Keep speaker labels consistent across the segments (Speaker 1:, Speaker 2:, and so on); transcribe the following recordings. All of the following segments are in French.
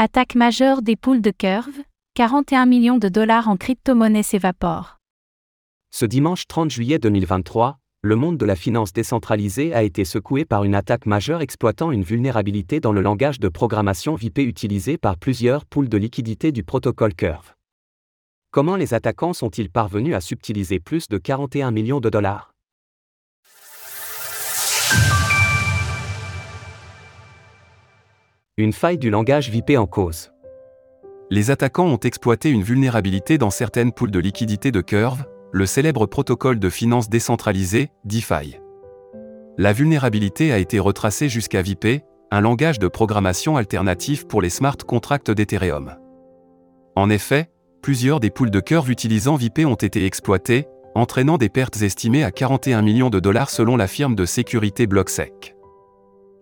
Speaker 1: Attaque majeure des poules de Curve, 41 millions de dollars en crypto-monnaies s'évaporent.
Speaker 2: Ce dimanche 30 juillet 2023, le monde de la finance décentralisée a été secoué par une attaque majeure exploitant une vulnérabilité dans le langage de programmation VIP utilisé par plusieurs poules de liquidité du protocole Curve. Comment les attaquants sont-ils parvenus à subtiliser plus de 41 millions de dollars? Une faille du langage VIP en cause.
Speaker 3: Les attaquants ont exploité une vulnérabilité dans certaines poules de liquidité de Curve, le célèbre protocole de finance décentralisée, DeFi. La vulnérabilité a été retracée jusqu'à VIP, un langage de programmation alternatif pour les smart contracts d'Ethereum. En effet, plusieurs des poules de Curve utilisant VIP ont été exploitées, entraînant des pertes estimées à 41 millions de dollars selon la firme de sécurité BlockSec.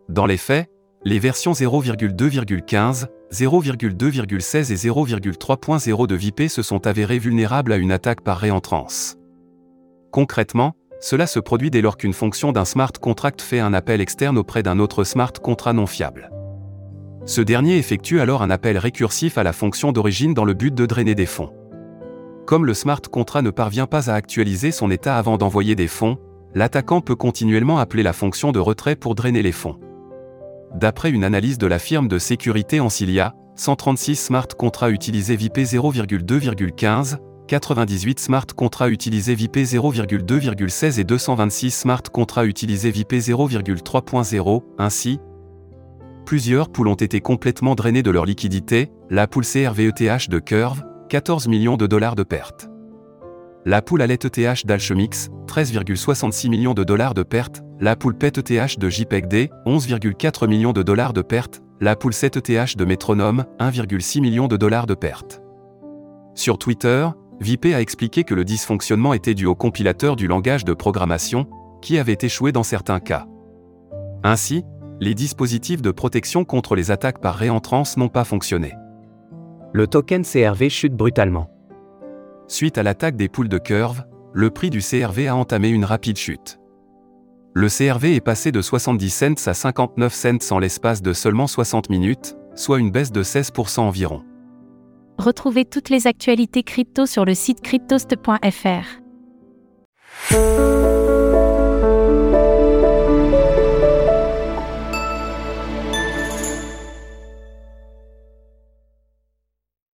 Speaker 3: Dans les faits, les versions 0,2,15, 0,2,16 et 0,3.0 de VIP se sont avérées vulnérables à une attaque par réentrance. Concrètement, cela se produit dès lors qu'une fonction d'un smart contract fait un appel externe auprès d'un autre smart contract non fiable. Ce dernier effectue alors un appel récursif à la fonction d'origine dans le but de drainer des fonds. Comme le smart contract ne parvient pas à actualiser son état avant d'envoyer des fonds, l'attaquant peut continuellement appeler la fonction de retrait pour drainer les fonds. D'après une analyse de la firme de sécurité Ancilia, 136 smart contrats utilisés VIP 0,2,15, 98 smart contrats utilisés VIP 0,2,16 et 226 smart contrats utilisés VIP 0,3.0, ainsi, plusieurs poules ont été complètement drainées de leur liquidité, la poule CRVETH de Curve, 14 millions de dollars de pertes. La poule Allet ETH d'Alchemix, 13,66 millions de dollars de pertes, la poule PET ETH de JPEGD, 11,4 millions de dollars de pertes, la poule 7 ETH de Metronome, 1,6 millions de dollars de pertes. Sur Twitter, VIP a expliqué que le dysfonctionnement était dû au compilateur du langage de programmation, qui avait échoué dans certains cas. Ainsi, les dispositifs de protection contre les attaques par réentrance n'ont pas fonctionné.
Speaker 2: Le token CRV chute brutalement.
Speaker 3: Suite à l'attaque des poules de curve, le prix du CRV a entamé une rapide chute. Le CRV est passé de 70 cents à 59 cents en l'espace de seulement 60 minutes, soit une baisse de 16% environ.
Speaker 1: Retrouvez toutes les actualités crypto sur le site cryptost.fr.